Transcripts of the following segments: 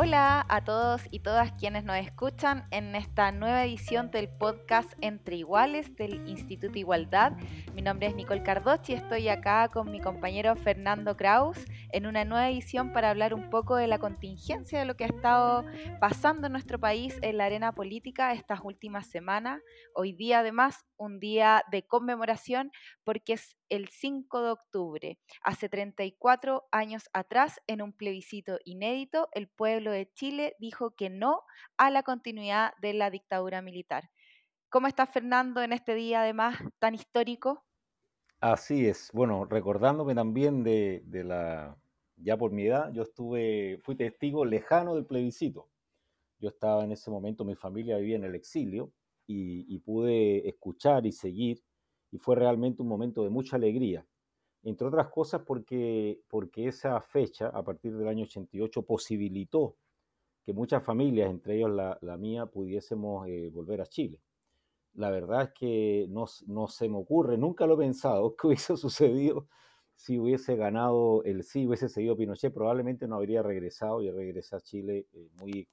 Hola a todos y todas quienes nos escuchan en esta nueva edición del podcast Entre Iguales del Instituto Igualdad. Mi nombre es Nicole Cardochi y estoy acá con mi compañero Fernando Kraus en una nueva edición para hablar un poco de la contingencia de lo que ha estado pasando en nuestro país en la arena política estas últimas semanas. Hoy día además un día de conmemoración porque es el 5 de octubre. Hace 34 años atrás, en un plebiscito inédito, el pueblo de Chile dijo que no a la continuidad de la dictadura militar. ¿Cómo está Fernando en este día además tan histórico? Así es. Bueno, recordándome también de, la, ya por mi edad, yo estuve, fui testigo lejano del plebiscito. Yo estaba en ese momento, mi familia vivía en el exilio y, pude escuchar y seguir y fue realmente un momento de mucha alegría. Entre otras cosas porque, porque esa fecha, a partir del año 88, posibilitó que muchas familias, entre ellos la, mía, pudiésemos eh, volver a Chile. La verdad es que no, no, se me ocurre, nunca lo he pensado, que hubiese sucedido si hubiese ganado el sí, hubiese seguido Pinochet, probablemente no habría regresado y regresé a Chile eh, muy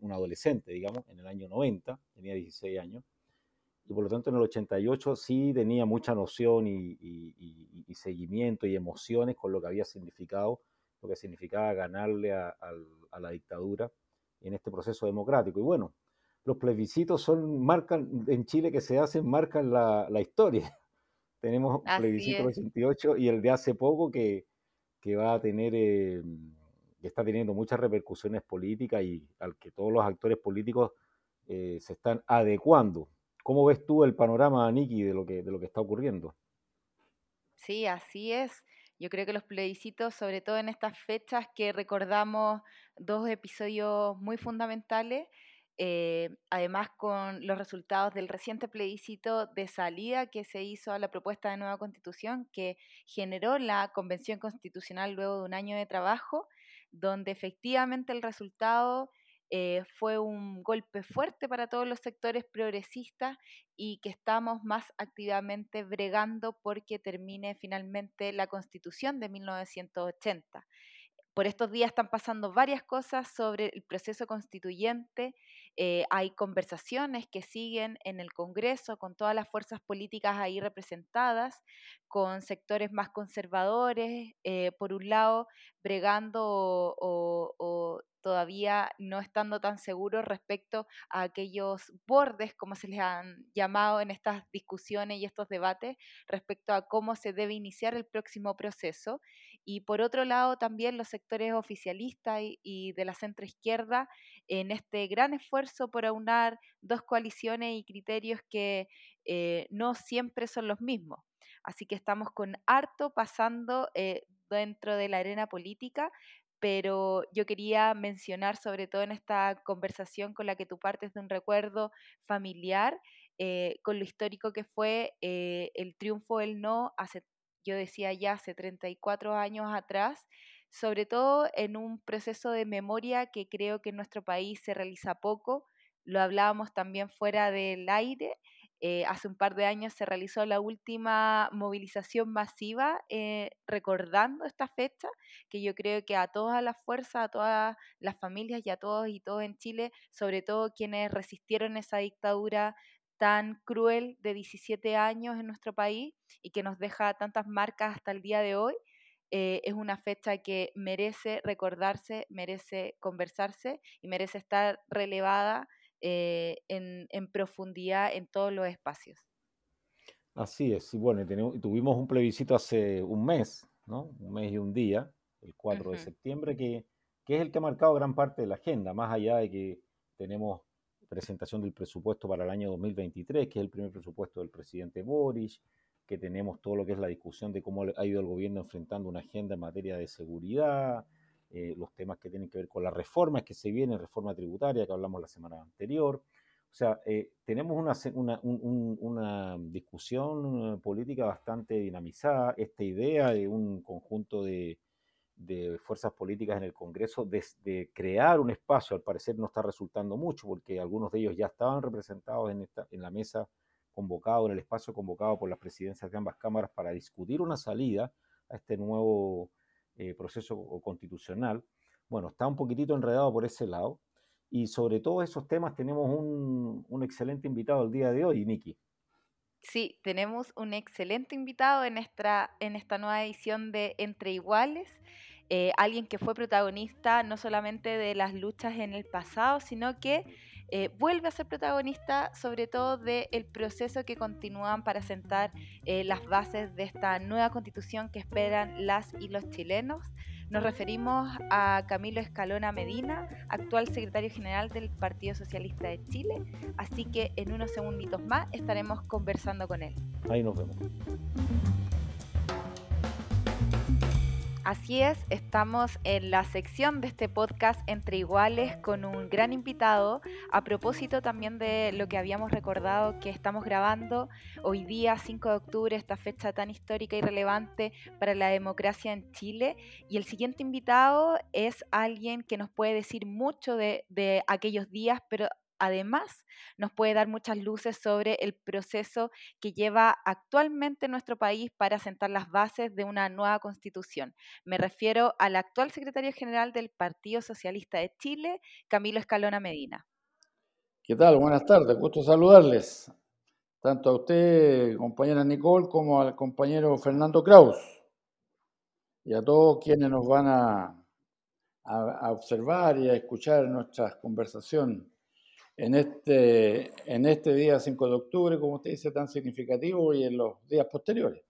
un adolescente, digamos, en el año 90, tenía 16 años, y por lo tanto en el 88 sí tenía mucha noción y, seguimiento y emociones con lo que había significado, lo que significaba ganarle a, la dictadura en este proceso democrático. Y bueno, los plebiscitos son, marcan, en Chile que se hacen, marcan la, historia. Tenemos plebiscito del 88 y el de hace poco que, que va a tener... Eh, que está teniendo muchas repercusiones políticas y al que todos los actores políticos eh, se están adecuando. ¿Cómo ves tú el panorama, Niki, de lo que, de lo que está ocurriendo? Sí, así es. Yo creo que los plebiscitos, sobre todo en estas fechas que recordamos dos episodios muy fundamentales, eh, además con los resultados del reciente plebiscito de salida que se hizo a la propuesta de nueva constitución que generó la Convención Constitucional luego de un año de trabajo, donde efectivamente el resultado eh, fue un golpe fuerte para todos los sectores progresistas y que estamos más activamente bregando porque termine finalmente la constitución de 1980 por estos días están pasando varias cosas sobre el proceso constituyente. Eh, hay conversaciones que siguen en el Congreso con todas las fuerzas políticas ahí representadas, con sectores más conservadores, eh, por un lado, bregando o todavía no estando tan seguros respecto a aquellos bordes, como se les han llamado en estas discusiones y estos debates, respecto a cómo se debe iniciar el próximo proceso. Y por otro lado, también los sectores oficialistas y, de la centroizquierda en este gran esfuerzo por aunar dos coaliciones y criterios que eh, no siempre son los mismos. Así que estamos con harto pasando eh, dentro de la arena política, pero yo quería mencionar, sobre todo en esta conversación con la que tú partes de un recuerdo familiar, eh, con lo histórico que fue eh, el triunfo del no, yo decía ya hace 34 años atrás, sobre todo en un proceso de memoria que creo que en nuestro país se realiza poco, lo hablábamos también fuera del aire, eh, hace un par de años se realizó la última movilización masiva eh, recordando esta fecha, que yo creo que a todas las fuerzas, a todas las familias y a todos y todos en Chile, sobre todo quienes resistieron esa dictadura tan cruel de 17 años en nuestro país y que nos deja tantas marcas hasta el día de hoy, eh, es una fecha que merece recordarse, merece conversarse y merece estar relevada eh, en, profundidad en todos los espacios. Así es, y bueno, tuvimos un plebiscito hace un mes, ¿no? Un mes y un día, el 4 de septiembre, que, que es el que ha marcado gran parte de la agenda, más allá de que tenemos presentación del presupuesto para el año 2023, que es el primer presupuesto del presidente Boris, que tenemos todo lo que es la discusión de cómo ha ido el gobierno enfrentando una agenda en materia de seguridad, eh, los temas que tienen que ver con las reformas que se vienen, reforma tributaria que hablamos la semana anterior. O sea, eh, tenemos una, una, discusión política bastante dinamizada, esta idea de un conjunto de, de fuerzas políticas en el Congreso de, crear un espacio, al parecer no está resultando mucho, porque algunos de ellos ya estaban representados en, esta, en la mesa convocado, en el espacio convocado por las presidencias de ambas cámaras para discutir una salida a este nuevo eh, proceso constitucional. Bueno, está un poquitito enredado por ese lado. Y sobre todos esos temas tenemos un, un excelente invitado el día de hoy, Niki. Sí, tenemos un excelente invitado en esta, en esta nueva edición de Entre Iguales. Eh, alguien que fue protagonista no solamente de las luchas en el pasado, sino que eh, vuelve a ser protagonista sobre todo del proceso que continúan para sentar eh, las bases de esta nueva constitución que esperan las y los chilenos. Nos referimos a Camilo Escalona Medina, actual secretario general del Partido Socialista de Chile, así que en unos segunditos más estaremos conversando con él. Ahí nos vemos. Así es, estamos en la sección de este podcast Entre Iguales con un gran invitado a propósito también de lo que habíamos recordado que estamos grabando hoy día 5 de octubre, esta fecha tan histórica y relevante para la democracia en Chile. Y el siguiente invitado es alguien que nos puede decir mucho de, de aquellos días, pero además nos puede dar muchas luces sobre el proceso que lleva actualmente nuestro país para sentar las bases de una nueva constitución. Me refiero al actual secretario general del Partido Socialista de Chile, Camilo Escalona Medina. ¿Qué tal? Buenas tardes, gusto saludarles, tanto a usted, compañera Nicole, como al compañero Fernando Kraus, y a todos quienes nos van a, a observar y a escuchar nuestra conversación en este, en este día 5 de octubre, como usted dice, tan significativo y en los días posteriores.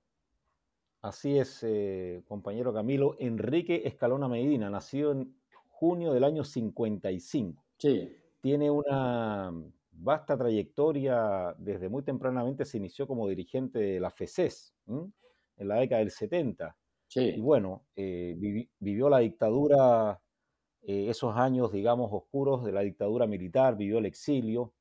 Así es, eh, compañero Camilo. Enrique Escalona Medina, nacido en junio del año 55. Sí. Tiene una vasta trayectoria, desde muy tempranamente se inició como dirigente de la FECES en la década del 70. Sí. Y bueno, eh, vivió la dictadura eh, esos años, digamos, oscuros de la dictadura militar, vivió el exilio,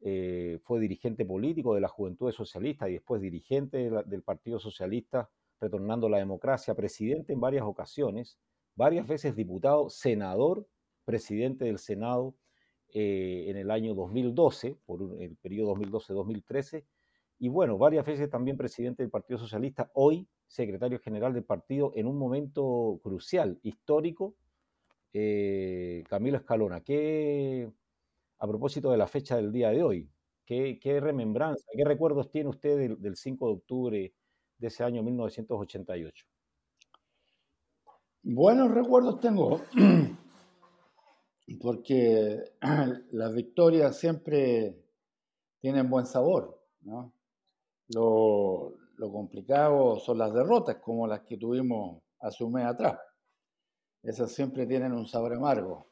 eh, fue dirigente político de la Juventud Socialista y después dirigente del Partido Socialista, retornando a la democracia, presidente en varias ocasiones, varias veces diputado, senador, presidente del Senado eh, en el año 2012, por el periodo 2012-2013, y bueno, varias veces también presidente del Partido Socialista, hoy secretario general del partido en un momento crucial, histórico, eh, Camilo Escalona, ¿qué, a propósito de la fecha del día de hoy, qué, remembranza, qué recuerdos tiene usted del, 5 de octubre de ese año 1988? Buenos recuerdos tengo, porque las victorias siempre tienen buen sabor, Lo, lo complicado son las derrotas, como las que tuvimos hace un mes atrás esas siempre tienen un sabor amargo.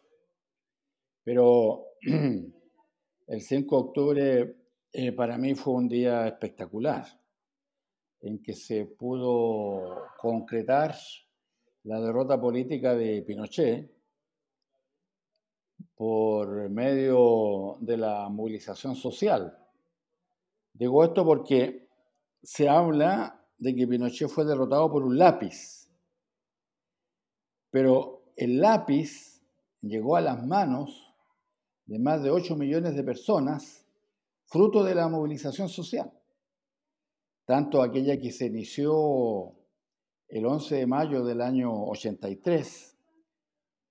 Pero el 5 de octubre eh, para mí fue un día espectacular, en que se pudo concretar la derrota política de Pinochet por medio de la movilización social. Digo esto porque se habla de que Pinochet fue derrotado por un lápiz pero el lápiz llegó a las manos de más de 8 millones de personas, fruto de la movilización social, tanto aquella que se inició el 11 de mayo del año 83,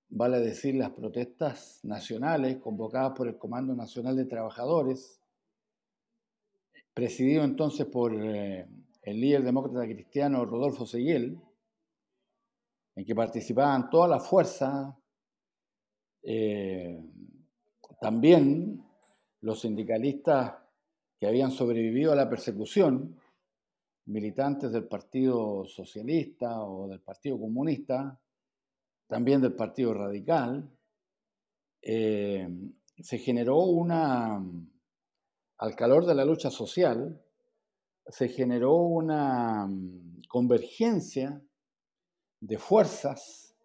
vale decir las protestas nacionales convocadas por el Comando Nacional de Trabajadores, presidido entonces por eh, el líder demócrata cristiano Rodolfo Seguel, en que participaban todas las fuerzas, eh, también los sindicalistas que habían sobrevivido a la persecución, militantes del Partido Socialista o del Partido Comunista, también del Partido Radical, eh, se generó una, al calor de la lucha social, se generó una mm, convergencia de fuerzas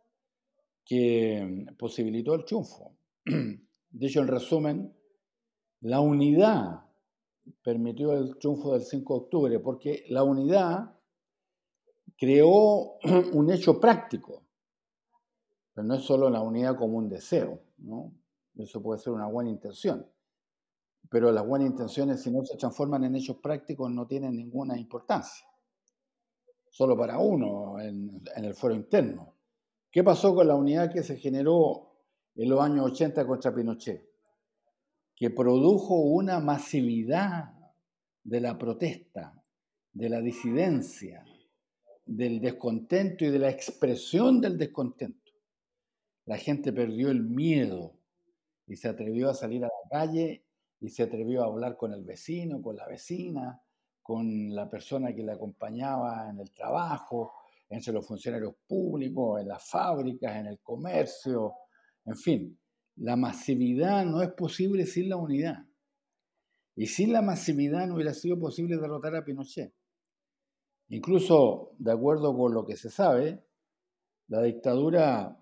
que posibilitó el triunfo. Dicho en resumen, la unidad permitió el triunfo del 5 de octubre, porque la unidad creó un hecho práctico, pero no es solo la unidad como un deseo. Eso puede ser una buena intención, pero las buenas intenciones si no se transforman en hechos prácticos no tienen ninguna importancia, solo para uno en, el fuero interno. ¿Qué pasó con la unidad que se generó en los años 80 contra Pinochet? Que produjo una masividad de la protesta, de la disidencia, del descontento y de la expresión del descontento. La gente perdió el miedo y se atrevió a salir a la calle y se atrevió a hablar con el vecino, con la vecina, con la persona que le acompañaba en el trabajo, entre los funcionarios públicos, en las fábricas, en el comercio, en fin. La masividad no es posible sin la unidad. Y sin la masividad no hubiera sido posible derrotar a Pinochet. Incluso, de acuerdo con lo que se sabe, la dictadura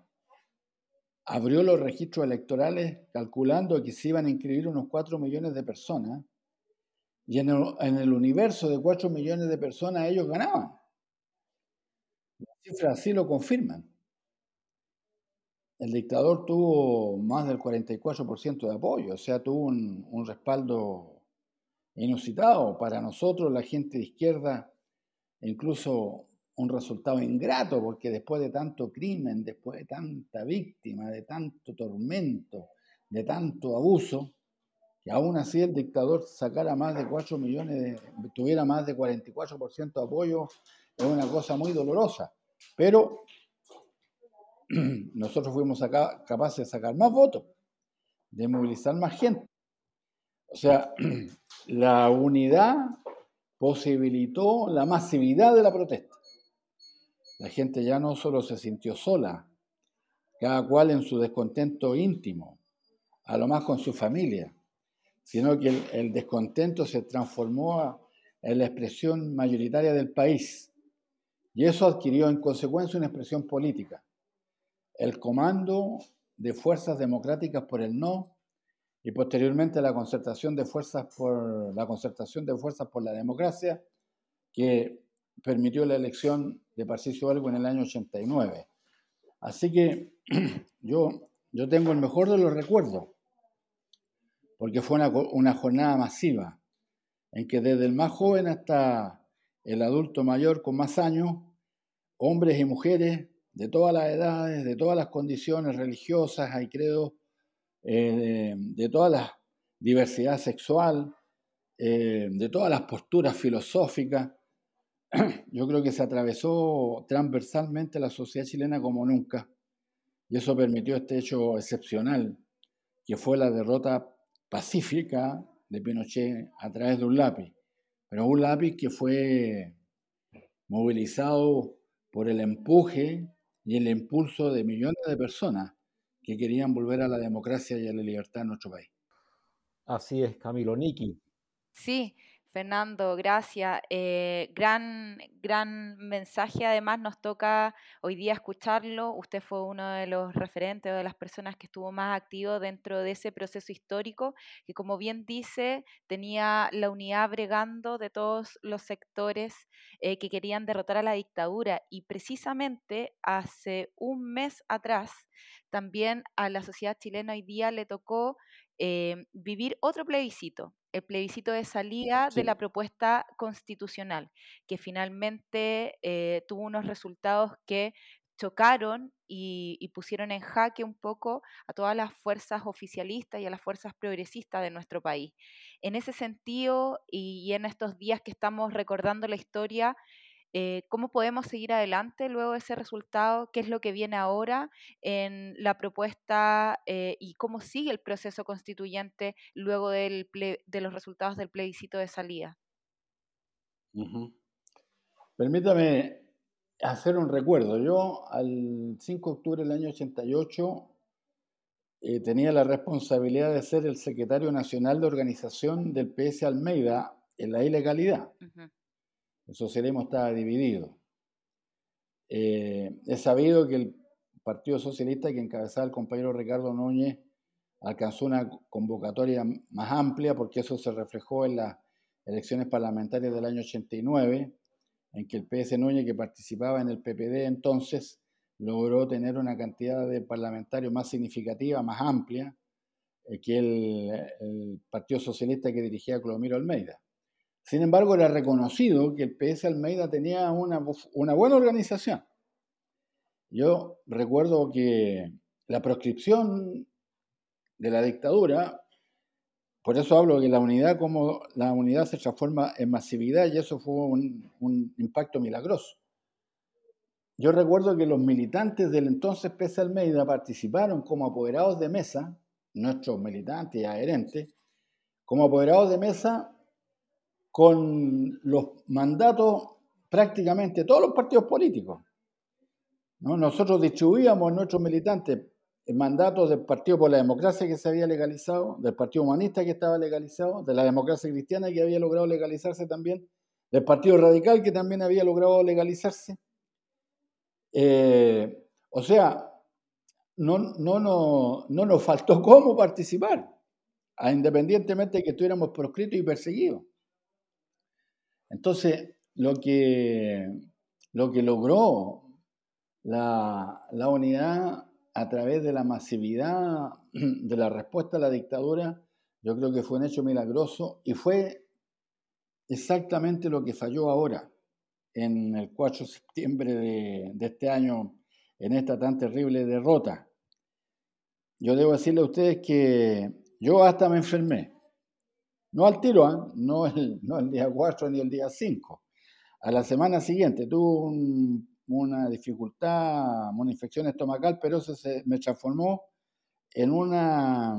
abrió los registros electorales calculando que se iban a inscribir unos 4 millones de personas y en el, universo de 4 millones de personas ellos ganaban. Las cifras así lo confirman. El dictador tuvo más del 44% de apoyo, o sea, tuvo un, un respaldo inusitado. Para nosotros, la gente de izquierda, incluso un resultado ingrato, porque después de tanto crimen, después de tanta víctima, de tanto tormento, de tanto abuso, aún así el dictador sacara más de 4 millones, tuviera más de 44% de apoyo, es una cosa muy dolorosa. Pero nosotros fuimos capaces de sacar más votos, de movilizar más gente. O sea, la unidad posibilitó la masividad de la protesta. La gente ya no solo se sintió sola, cada cual en su descontento íntimo, a lo más con su familia, sino que el, descontento se transformó en la expresión mayoritaria del país. Y eso adquirió en consecuencia una expresión política. El comando de fuerzas democráticas por el no y posteriormente la concertación de fuerzas por la concertación de fuerzas por la democracia que permitió la elección de Patricio Algo en el año 89. Así que yo, yo tengo el mejor de los recuerdos, porque fue una, una jornada masiva, en que desde el más joven hasta el adulto mayor con más años, hombres y mujeres de todas las edades, de todas las condiciones religiosas y credos eh, de, toda la diversidad sexual, eh, de todas las posturas filosóficas. Yo creo que se atravesó transversalmente la sociedad chilena como nunca. Y eso permitió este hecho excepcional, que fue la derrota pacífica de Pinochet a través de un lápiz. Pero un lápiz que fue movilizado por el empuje y el impulso de millones de personas que querían volver a la democracia y a la libertad en nuestro país. Así es, Camilo. Niki. Sí, Fernando, gracias. Eh, gran, gran mensaje. Además, nos toca hoy día escucharlo. Usted fue uno de los referentes o de las personas que estuvo más activo dentro de ese proceso histórico, que como bien dice, tenía la unidad bregando de todos los sectores eh, que querían derrotar a la dictadura. Y precisamente hace un mes atrás, también a la sociedad chilena hoy día le tocó eh, vivir otro plebiscito, el plebiscito de salida de la propuesta constitucional, que finalmente eh, tuvo unos resultados que chocaron y, pusieron en jaque un poco a todas las fuerzas oficialistas y a las fuerzas progresistas de nuestro país. En ese sentido, y en estos días que estamos recordando la historia, eh, ¿Cómo podemos seguir adelante luego de ese resultado? ¿Qué es lo que viene ahora en la propuesta eh, y cómo sigue el proceso constituyente luego del de los resultados del plebiscito de salida? Permítame hacer un recuerdo. Yo al 5 de octubre del año 88 eh, tenía la responsabilidad de ser el secretario nacional de organización del PS Almeida en la ilegalidad. El socialismo estaba dividido. Eh, es sabido que el Partido Socialista que encabezaba el compañero Ricardo Núñez alcanzó una convocatoria más amplia porque eso se reflejó en las elecciones parlamentarias del año 89, en que el PS Núñez, que participaba en el PPD entonces, logró tener una cantidad de parlamentarios más significativa, más amplia, eh, que el, Partido Socialista que dirigía Clomiro Almeida. Sin embargo, era reconocido que el PS Almeida tenía una, una buena organización. Yo recuerdo que la proscripción de la dictadura, por eso hablo que la unidad como la unidad se transforma en masividad y eso fue un, un impacto milagroso. Yo recuerdo que los militantes del entonces PS Almeida participaron como apoderados de mesa, nuestros militantes y adherentes, como apoderados de mesa con los mandatos prácticamente todos los partidos políticos. ¿no? Nosotros distribuíamos a nuestros militantes mandatos del Partido por la Democracia que se había legalizado, del Partido Humanista que estaba legalizado, de la democracia cristiana que había logrado legalizarse también, del Partido Radical que también había logrado legalizarse. Eh, o sea, no, no, no, no nos faltó cómo participar, independientemente de que estuviéramos proscritos y perseguidos. Entonces, lo que, lo que logró la, la unidad a través de la masividad de la respuesta a la dictadura, yo creo que fue un hecho milagroso y fue exactamente lo que falló ahora en el 4 de septiembre de, este año, en esta tan terrible derrota. Yo debo decirle a ustedes que yo hasta me enfermé. No al tiro, no, el, no el día 4 ni el día 5. A la semana siguiente tuve una dificultad, una infección estomacal, pero eso se me transformó en una,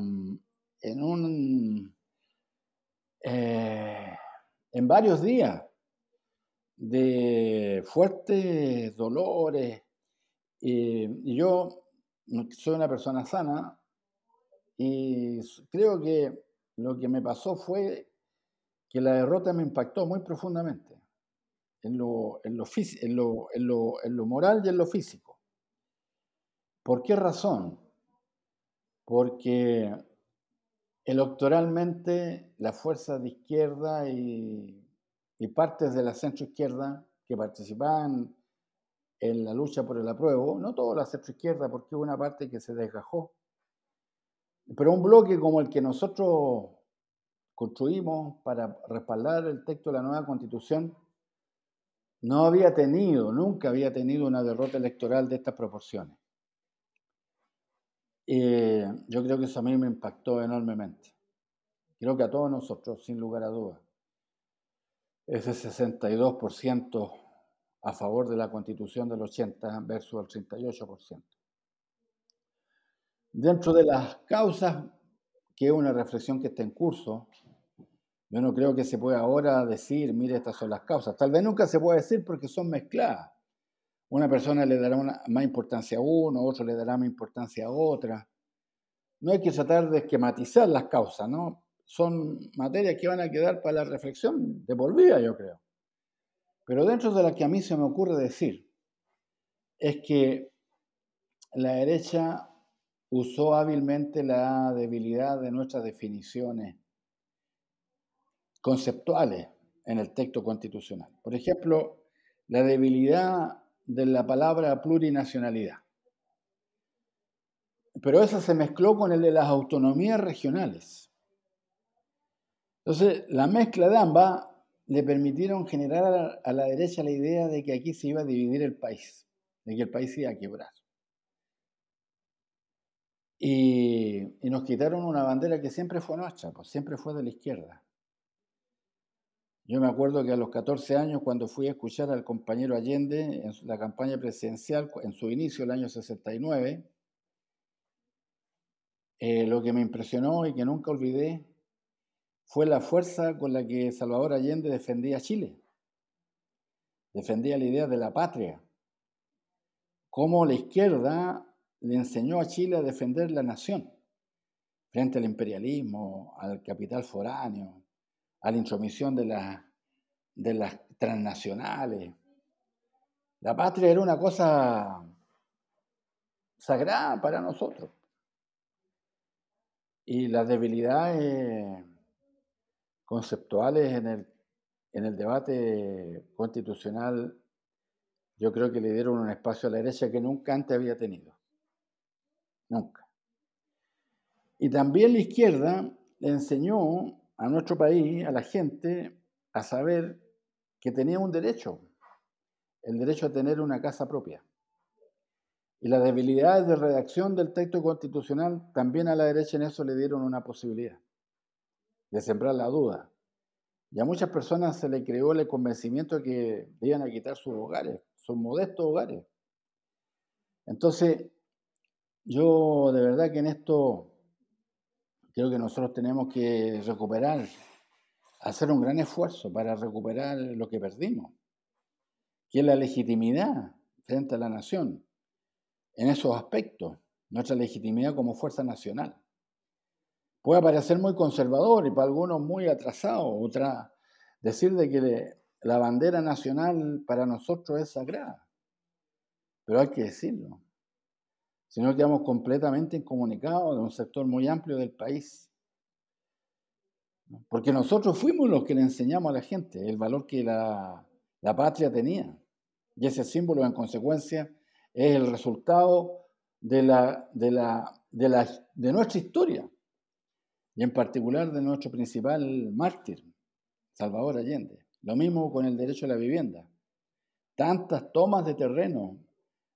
en un, eh, en varios días de fuertes dolores. y yo soy una persona sana y creo que lo que me pasó fue que la derrota me impactó muy profundamente en lo, en lo, moral y en lo físico. ¿Por qué razón? Porque electoralmente las fuerzas de izquierda y y partes de la centroizquierda que participaban en la lucha por el apruebo, no toda la centroizquierda, porque hubo una parte que se desgajó, pero un bloque como el que nosotros construimos para respaldar el texto de la nueva constitución, no había tenido, nunca había tenido una derrota electoral de estas proporciones. Y yo creo que eso a mí me impactó enormemente. Creo que a todos nosotros, sin lugar a dudas ese 62% a favor de la constitución del 80 versus el 38%. Dentro de las causas, que es una reflexión que está en curso, yo no creo que se pueda ahora decir, mire, estas son las causas. Tal vez nunca se pueda decir porque son mezcladas. Una persona le dará más importancia a uno, otro le dará más importancia a otra. No hay que tratar de esquematizar las causas, ¿no? son materias que van a quedar para la reflexión de por yo creo. Pero dentro de las que a mí se me ocurre decir, es que la derecha usó hábilmente la debilidad de nuestras definiciones conceptuales en el texto constitucional. Por ejemplo, la debilidad de la palabra plurinacionalidad. Pero esa se mezcló con el de las autonomías regionales. Entonces, la mezcla de ambas le permitieron generar a la derecha la idea de que aquí se iba a dividir el país, de que el país iba a quebrar. Y, nos quitaron una bandera que siempre fue nuestra, pues siempre fue de la izquierda. Yo me acuerdo que a los 14 años, cuando fui a escuchar al compañero Allende en la campaña presidencial, en su inicio, el año 69, eh, lo que me impresionó y que nunca olvidé fue la fuerza con la que Salvador Allende defendía a Chile. Defendía la idea de la patria. Cómo la izquierda le enseñó a Chile a defender la nación frente al imperialismo, al capital foráneo, a la intromisión de, de las transnacionales. La patria era una cosa sagrada para nosotros. Y las debilidades conceptuales en el, en el debate constitucional, yo creo que le dieron un espacio a la derecha que nunca antes había tenido. Nunca. Y también la izquierda le enseñó a nuestro país, a la gente, a saber que tenía un derecho, el derecho a tener una casa propia. Y las debilidades de redacción del texto constitucional también a la derecha en eso le dieron una posibilidad de sembrar la duda. Y a muchas personas se le creó el convencimiento de que iban a quitar sus hogares, sus modestos hogares. Entonces, yo de verdad que en esto creo que nosotros tenemos que recuperar, hacer un gran esfuerzo para recuperar lo que perdimos, que es la legitimidad frente a la nación en esos aspectos, nuestra legitimidad como fuerza nacional. Puede parecer muy conservador y para algunos muy atrasado, otra, decir de que la bandera nacional para nosotros es sagrada, pero hay que decirlo sino que quedamos completamente incomunicados de un sector muy amplio del país. Porque nosotros fuimos los que le enseñamos a la gente el valor que la, la patria tenía. Y ese símbolo, en consecuencia, es el resultado de, la, de, la, de, la, de nuestra historia. Y en particular de nuestro principal mártir, Salvador Allende. Lo mismo con el derecho a la vivienda. Tantas tomas de terreno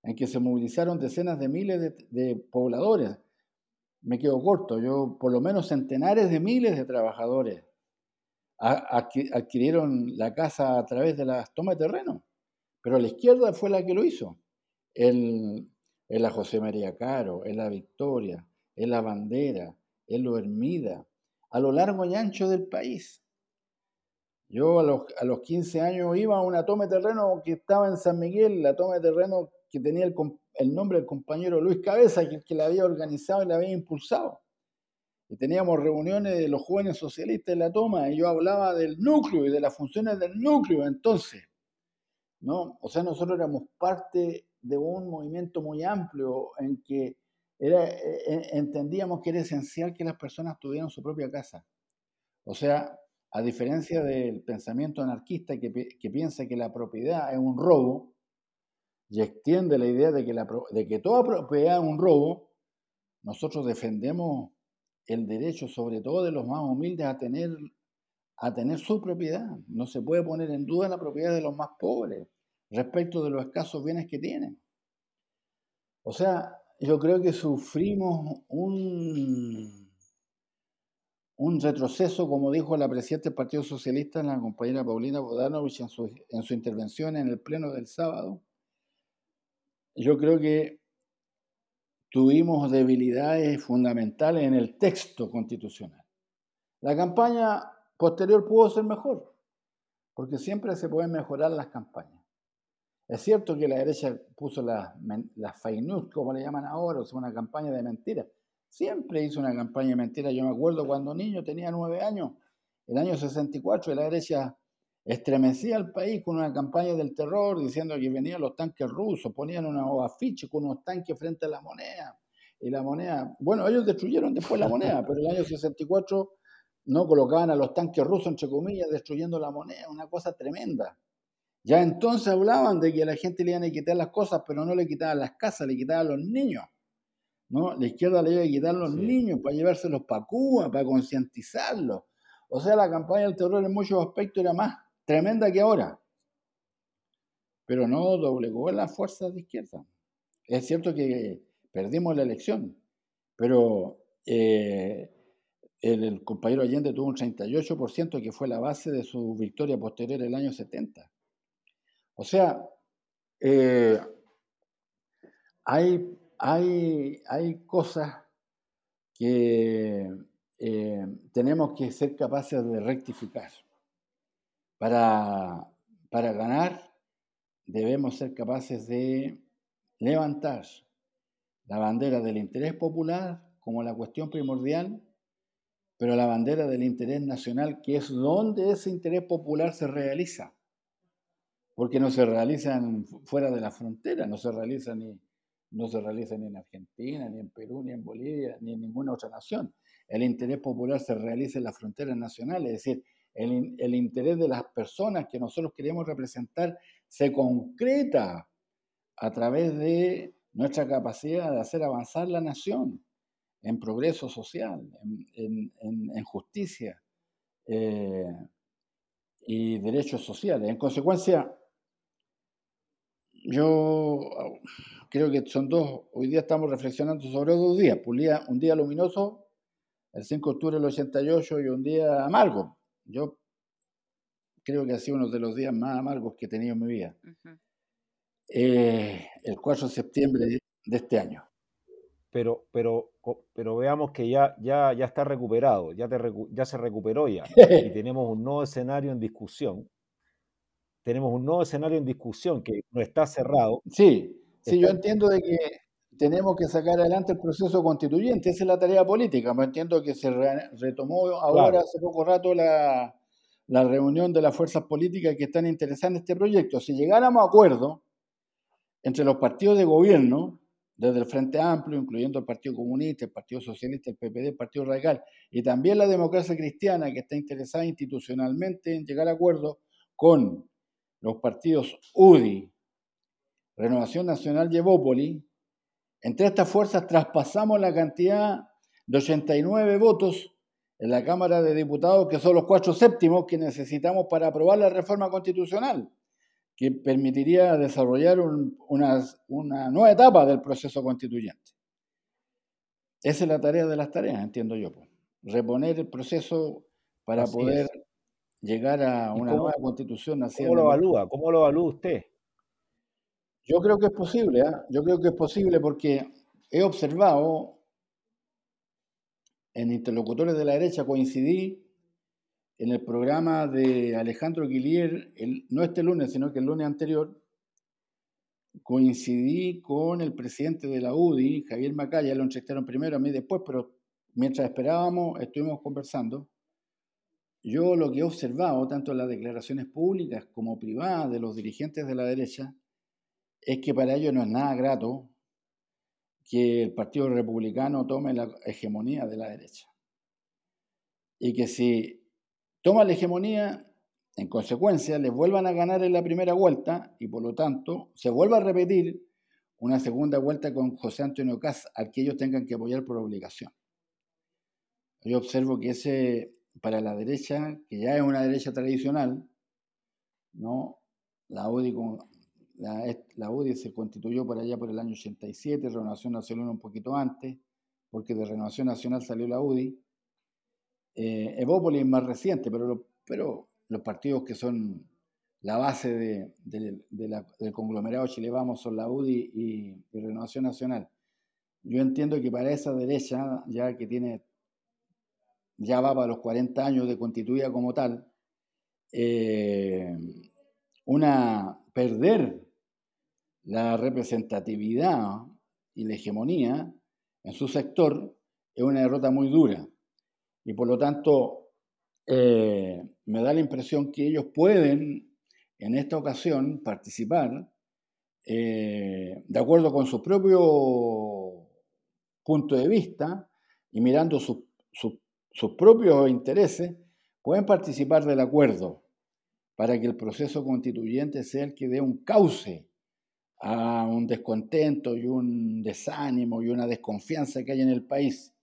en que se movilizaron decenas de miles de, pobladores. Me quedo corto, yo por lo menos centenares de miles de trabajadores adquirieron la casa a través de las tomas de terreno, pero la izquierda fue la que lo hizo. En, la José María Caro, en la Victoria, en la Bandera, en lo Hermida, a lo largo y ancho del país. Yo a los, a los 15 años iba a una toma de terreno que estaba en San Miguel, la toma de terreno que tenía el, nombre del compañero Luis Cabeza, que, que la había organizado y la había impulsado. Y teníamos reuniones de los jóvenes socialistas en la toma, y yo hablaba del núcleo y de las funciones del núcleo entonces. ¿no? O sea, nosotros éramos parte de un movimiento muy amplio en que era, e, e, entendíamos que era esencial que las personas tuvieran su propia casa. O sea, a diferencia del pensamiento anarquista que, que piensa que la propiedad es un robo, y extiende la idea de que, de que toda propiedad es un robo, nosotros defendemos el derecho, sobre todo de los más humildes, a tener, a tener su propiedad. No se puede poner en duda la propiedad de los más pobres respecto de los escasos bienes que tienen. O sea, yo creo que sufrimos un, un retroceso, como dijo la presidenta del Partido Socialista, la compañera Paulina Bodanovich, en su, en su intervención en el Pleno del sábado, yo creo que tuvimos debilidades fundamentales en el texto constitucional. La campaña posterior pudo ser mejor, porque siempre se pueden mejorar las campañas. Es cierto que la derecha puso las la fake news, como le llaman ahora, o sea, una campaña de mentiras. Siempre hizo una campaña de mentiras. Yo me acuerdo cuando niño tenía nueve años, el año 64, la derecha estremecía al país con una campaña del terror diciendo que venían los tanques rusos, ponían unos afiches con unos tanques frente a la moneda. Y la moneda, bueno, ellos destruyeron después la moneda, pero en el año 64 no colocaban a los tanques rusos, entre comillas, destruyendo la moneda, una cosa tremenda. Ya entonces hablaban de que a la gente le iban a quitar las cosas, pero no le quitaban las casas, le quitaban los niños. ¿no? La izquierda le iba a quitar los niños para llevárselos para Cuba, para concientizarlos. O sea, la campaña del terror en muchos aspectos era más tremenda que ahora, pero no doblegó las fuerzas de izquierda. Es cierto que perdimos la elección, pero eh, el, compañero Allende tuvo un 38% que fue la base de su victoria posterior el año 70. O sea, eh, hay, hay, hay cosas que eh, tenemos que ser capaces de rectificar. Para, para ganar debemos ser capaces de levantar la bandera del interés popular como la cuestión primordial, pero la bandera del interés nacional, que es donde ese interés popular se realiza. porque no se realizan fuera de la frontera, no se realizan ni, no se realiza ni en Argentina, ni en Perú, ni en Bolivia, ni en ninguna otra nación. El interés popular se realiza en las fronteras nacionales, es decir, el, el interés de las personas que nosotros queremos representar se concreta a través de nuestra capacidad de hacer avanzar la nación en progreso social, en, justicia eh, y derechos sociales. En consecuencia, yo creo que son dos, hoy día estamos reflexionando sobre dos días, un día, un día luminoso, el 5 de octubre del 88 y un día amargo. Yo creo que ha sido uno de los días más amargos que he tenido en mi vida. Eh, el 4 de septiembre de este año. Pero, pero, pero veamos que ya, ya, ya está recuperado, ya, ya se recuperó ya. y tenemos un nuevo escenario en discusión. Tenemos un nuevo escenario en discusión que no está cerrado. Sí, sí, yo entiendo de que tenemos que sacar adelante el proceso constituyente, esa es la tarea política. Me entiendo que se retomó ahora hace poco rato la, la reunión de las fuerzas políticas que están interesadas en este proyecto. Si llegáramos a acuerdo, entre los partidos de gobierno, desde el Frente Amplio, incluyendo el Partido Comunista, el Partido Socialista, el PPD, el Partido Radical, y también la democracia cristiana, que está interesada institucionalmente en llegar a acuerdos con los partidos UDI, Renovación Nacional y entre estas fuerzas traspasamos la cantidad de 89 votos en la Cámara de Diputados, que son los cuatro séptimos que necesitamos para aprobar la reforma constitucional que permitiría desarrollar una, nueva etapa del proceso constituyente. Esa es la tarea de las tareas, entiendo yo. Reponer el proceso para poder llegar a una nueva constitución. ¿Cómo lo evalúa? ¿Cómo lo evalúa usted? Yo creo que es posible, ¿ah? yo creo que es posible porque he observado en interlocutores de la derecha, coincidí en el programa de Alejandro Guillier, no este lunes, sino que el lunes anterior, coincidí con el presidente de la UDI, Javier Macaya, lo entrevistaron primero a mí después, pero mientras esperábamos, estuvimos conversando. Yo lo que he observado, tanto en las declaraciones públicas como privadas de los dirigentes de la derecha, es que para ellos no es nada grato que el Partido Republicano tome la hegemonía de la derecha. Y que si toma la hegemonía, en consecuencia, les vuelvan a ganar en la primera vuelta y por lo tanto se vuelva a repetir una segunda vuelta con José Antonio Cas, al que ellos tengan que apoyar por obligación. Yo observo que ese, para la derecha, que ya es una derecha tradicional, ¿no? la, UDI, la, UDI se constituyó por allá por el año 87, Renovación Nacional un poquito antes, porque de Renovación Nacional salió la UDI, eh, Evópolis es más reciente, pero, pero los partidos que son la base del conglomerado Chile Vamos son la UDI y, Renovación Nacional. Yo entiendo que para esa derecha, ya que tiene, ya va para los 40 años de constituida como tal, eh, una perder la representatividad y la hegemonía en su sector es una derrota muy dura. Y por lo tanto, eh, me da la impresión que ellos pueden, en esta ocasión, participar eh, de acuerdo con su propio punto de vista y mirando sus propios intereses, pueden participar del acuerdo para que el proceso constituyente sea el que dé un cauce a un descontento y un desánimo y una desconfianza que hay en el país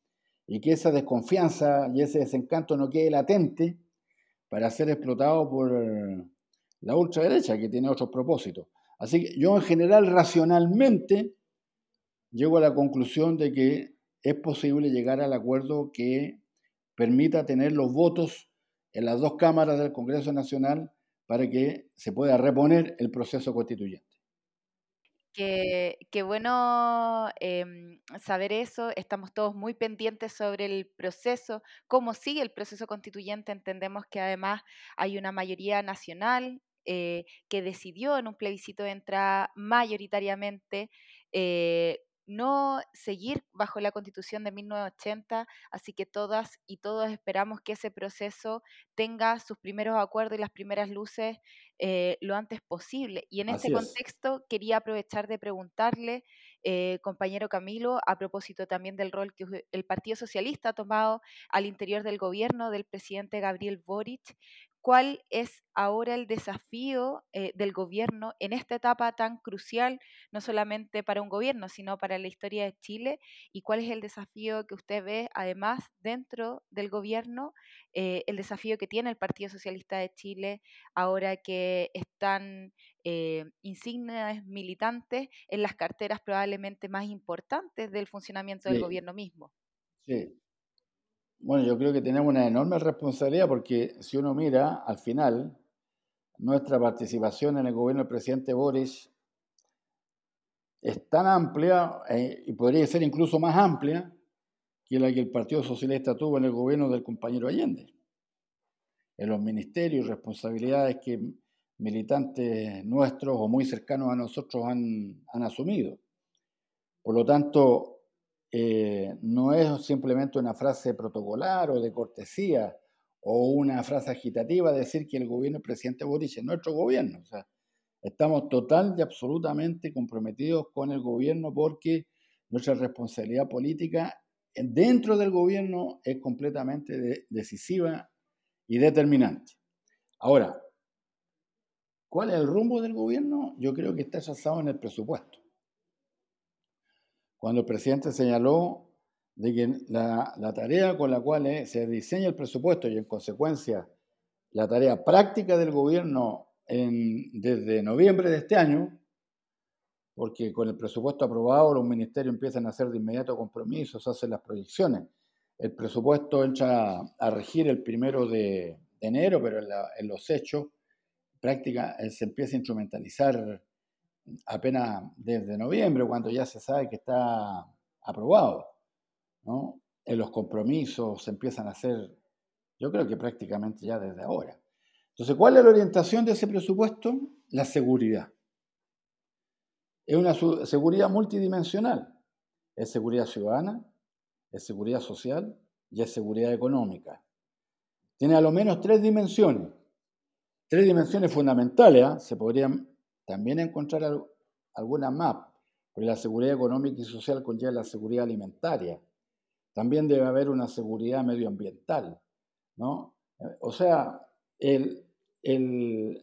y que esa desconfianza y ese desencanto no quede latente para ser explotado por la ultraderecha, que tiene otros propósitos. Así que yo en general racionalmente llego a la conclusión de que es posible llegar al acuerdo que permita tener los votos en las dos cámaras del Congreso Nacional para que se pueda reponer el proceso constituyente. Qué, bueno em, saber eso. Estamos todos muy pendientes sobre el proceso, cómo sigue el proceso constituyente. Entendemos que además hay una mayoría nacional eh, que decidió en un plebiscito de entrada mayoritariamente eh, no seguir bajo la constitución de 1980, así que todas y todos esperamos que ese proceso tenga sus primeros acuerdos y las primeras luces eh, lo antes posible. Y en este contexto quería aprovechar de preguntarle, eh, compañero Camilo, a propósito también del rol que el Partido Socialista ha tomado al interior del gobierno del presidente Gabriel Boric, cuál es ahora el desafío eh, del gobierno en esta etapa tan crucial, no solamente para un gobierno, sino para la historia de Chile, y cuál es el desafío que usted ve además dentro del gobierno, eh, el desafío que tiene el Partido Socialista de Chile ahora que están eh, insignes militantes en las carteras probablemente más importantes del funcionamiento del gobierno mismo. Sí, bueno, yo creo que tenemos una enorme responsabilidad porque si uno mira, al final, nuestra participación en el gobierno del presidente Boris es tan amplia eh, y podría ser incluso más amplia que la que el Partido Socialista tuvo en el gobierno del compañero Allende. En los ministerios, responsabilidades que militantes nuestros o muy cercanos a nosotros han, han asumido. Por lo tanto, eh, no es simplemente una frase protocolar o de cortesía o una frase agitativa decir que el gobierno del presidente Boric es nuestro gobierno. Estamos total y absolutamente comprometidos con el gobierno porque nuestra responsabilidad política dentro del gobierno es completamente decisiva y determinante. Ahora, ¿cuál es el rumbo del gobierno? Yo creo que está trazado en el presupuesto cuando el presidente señaló de que la, tarea con la cual eh, se diseña el presupuesto y en consecuencia la tarea práctica del gobierno desde noviembre de este año, porque con el presupuesto aprobado los ministerios empiezan a hacer de inmediato compromisos, hacen las proyecciones. El presupuesto entra a regir el primero de, enero, pero en, los hechos práctica eh, se empieza a instrumentalizar apenas desde noviembre, cuando ya se sabe que está aprobado. ¿no? En los compromisos se empiezan a hacer, yo creo que prácticamente ya desde ahora. Entonces, ¿cuál es la orientación de ese presupuesto? La seguridad. Es una seguridad multidimensional. Es seguridad ciudadana, es seguridad social y es seguridad económica. Tiene a lo menos tres dimensiones. Tres dimensiones fundamentales. ¿ah? Se podrían también encontrar alguna más, porque la seguridad económica y social conlleva la seguridad alimentaria. También debe haber una seguridad medioambiental, ¿no? O sea, el, el,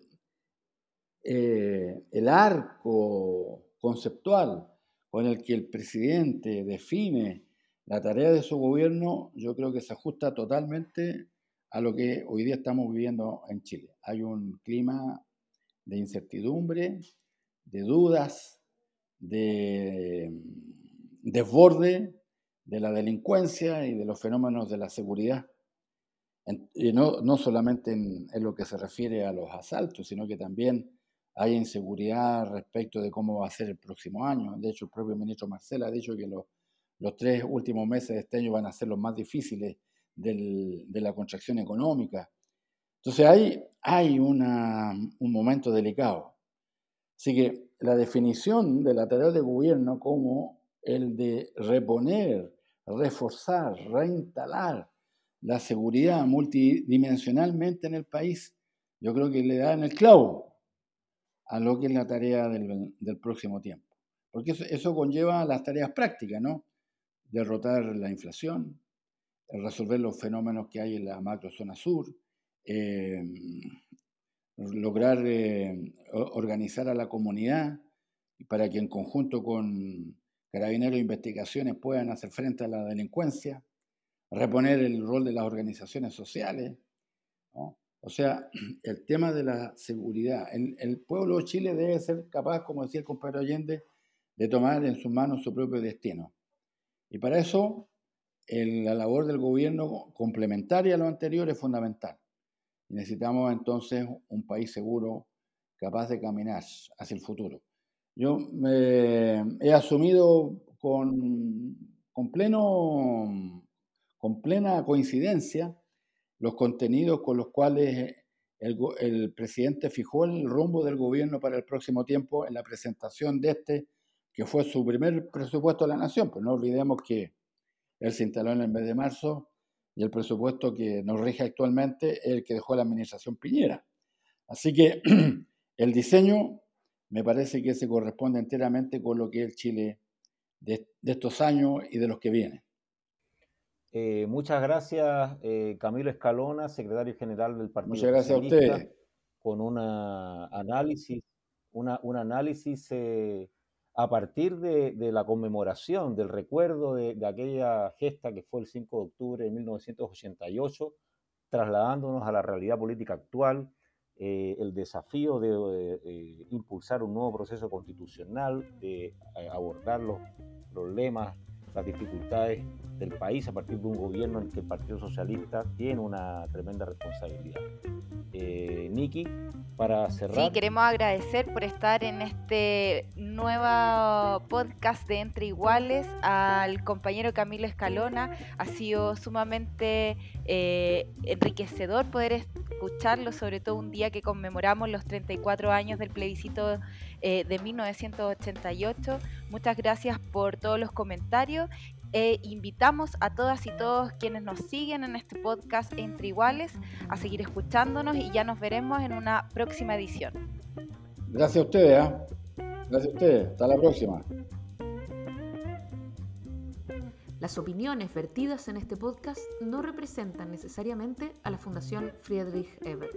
eh, el arco conceptual con el que el presidente define la tarea de su gobierno, yo creo que se ajusta totalmente a lo que hoy día estamos viviendo en Chile. Hay un clima de incertidumbre, de dudas, de mm, desborde de la delincuencia y de los fenómenos de la seguridad. y no, no solamente en, lo que se refiere a los asaltos, sino que también hay inseguridad respecto de cómo va a ser el próximo año. De hecho, el propio ministro Marcela ha dicho que los, los tres últimos meses de este año van a ser los más difíciles de la contracción económica. Entonces hay, hay un momento delicado. Así que la definición de la tarea de gobierno como el de reponer, reforzar, reinstalar la seguridad multidimensionalmente en el país, yo creo que le da en el clavo a lo que es la tarea del, próximo tiempo. Porque eso, eso, conlleva las tareas prácticas, ¿no? Derrotar la inflación, resolver los fenómenos que hay en la macrozona sur, eh, lograr eh, organizar a la comunidad para que en conjunto con carabineros e investigaciones puedan hacer frente a la delincuencia, reponer el rol de las organizaciones sociales. O sea, el tema de la seguridad. El, pueblo de Chile debe ser capaz, como decía el compañero Allende, de tomar en sus manos su propio destino. Y para eso, la labor del gobierno complementaria a lo anterior es fundamental. Necesitamos entonces un país seguro, capaz de caminar hacia el futuro. Yo me he asumido con, con, pleno, con plena coincidencia los contenidos con los cuales el, el, presidente fijó el rumbo del gobierno para el próximo tiempo en la presentación de este, que fue su primer presupuesto de la nación, pues no olvidemos que él se instaló en el mes de marzo y el presupuesto que nos rige actualmente es el que dejó la administración Piñera. Así que el diseño me parece que se corresponde enteramente con lo que es el Chile de, estos años y de los que vienen. Eh, muchas gracias, eh, Camilo Escalona, secretario general del Partido Muchas gracias a usted. Con un análisis, una, un análisis eh, a partir de, la conmemoración, del recuerdo de, aquella gesta que fue el 5 de octubre de 1988, trasladándonos a la realidad política actual, eh, el desafío de eh, eh, impulsar un nuevo proceso constitucional, de abordar los problemas, las dificultades del país a partir de un gobierno en el que el Partido Socialista tiene una tremenda responsabilidad. Niki, para cerrar. Sí, queremos agradecer por estar en este nuevo podcast de Entre Iguales al compañero Camilo Escalona. Ha sido sumamente eh, enriquecedor poder escucharlo, sobre todo un día que conmemoramos los 34 años del plebiscito eh, de 1988. Muchas gracias por todos los comentarios e invitamos a todas y todos quienes nos siguen en este podcast Entre Iguales a seguir escuchándonos y ya nos veremos en una próxima edición. Gracias a ustedes, ¿eh? gracias a ustedes, hasta la próxima. Las opiniones vertidas en este podcast no representan necesariamente a la Fundación Friedrich Ebert.